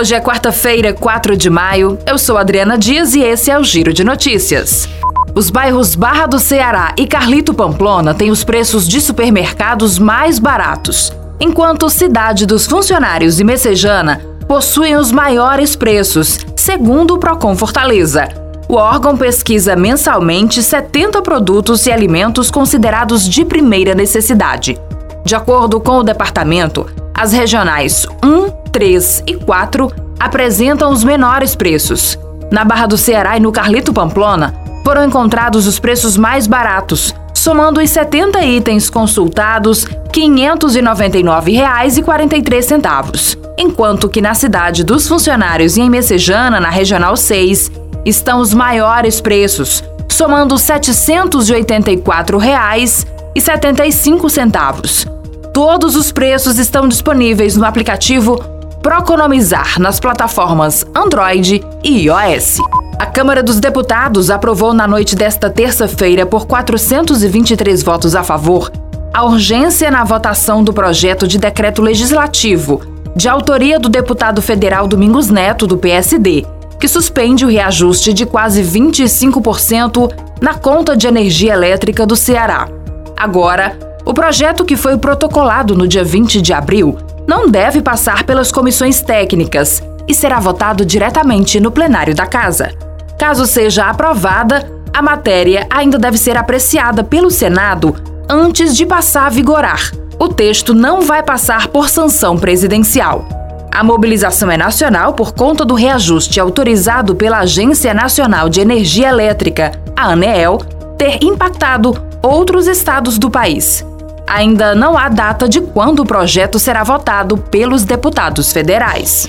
Hoje é quarta-feira, 4 de maio. Eu sou Adriana Dias e esse é o Giro de Notícias. Os bairros Barra do Ceará e Carlito Pamplona têm os preços de supermercados mais baratos, enquanto Cidade dos Funcionários e Messejana possuem os maiores preços, segundo o Procon Fortaleza. O órgão pesquisa mensalmente 70 produtos e alimentos considerados de primeira necessidade. De acordo com o departamento, as regionais 1, 3 e 4 apresentam os menores preços. Na Barra do Ceará e no Carlito Pamplona, foram encontrados os preços mais baratos, somando os 70 itens consultados, R$ 599,43, enquanto que na cidade dos funcionários e em Messejana, na Regional 6, estão os maiores preços, somando R$ 784,75. Todos os preços estão disponíveis no aplicativo Proconomizar nas plataformas Android e iOS. A Câmara dos Deputados aprovou na noite desta terça-feira, por 423 votos a favor, a urgência na votação do projeto de decreto legislativo, de autoria do deputado federal Domingos Neto, do PSD, que suspende o reajuste de quase 25% na conta de energia elétrica do Ceará. Agora, o projeto, que foi protocolado no dia 20 de abril, não deve passar pelas comissões técnicas e será votado diretamente no plenário da Casa. Caso seja aprovada, a matéria ainda deve ser apreciada pelo Senado antes de passar a vigorar. O texto não vai passar por sanção presidencial. A mobilização é nacional por conta do reajuste autorizado pela Agência Nacional de Energia Elétrica, a ANEEL, ter impactado outros estados do país. Ainda não há data de quando o projeto será votado pelos deputados federais.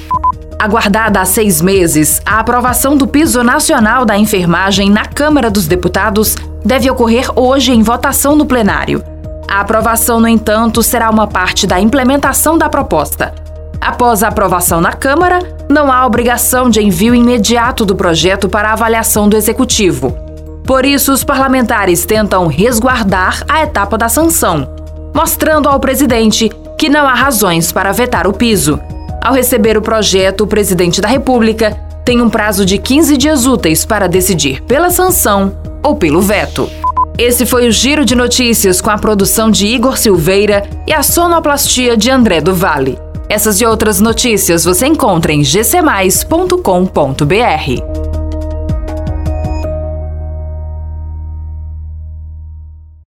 Aguardada há seis meses, a aprovação do piso nacional da enfermagem na Câmara dos Deputados deve ocorrer hoje em votação no plenário. A aprovação, no entanto, será uma parte da implementação da proposta. Após a aprovação na Câmara, não há obrigação de envio imediato do projeto para avaliação do Executivo. Por isso, os parlamentares tentam resguardar a etapa da sanção mostrando ao presidente que não há razões para vetar o piso. Ao receber o projeto, o presidente da República tem um prazo de 15 dias úteis para decidir pela sanção ou pelo veto. Esse foi o Giro de Notícias com a produção de Igor Silveira e a sonoplastia de André do Vale. Essas e outras notícias você encontra em gcmais.com.br.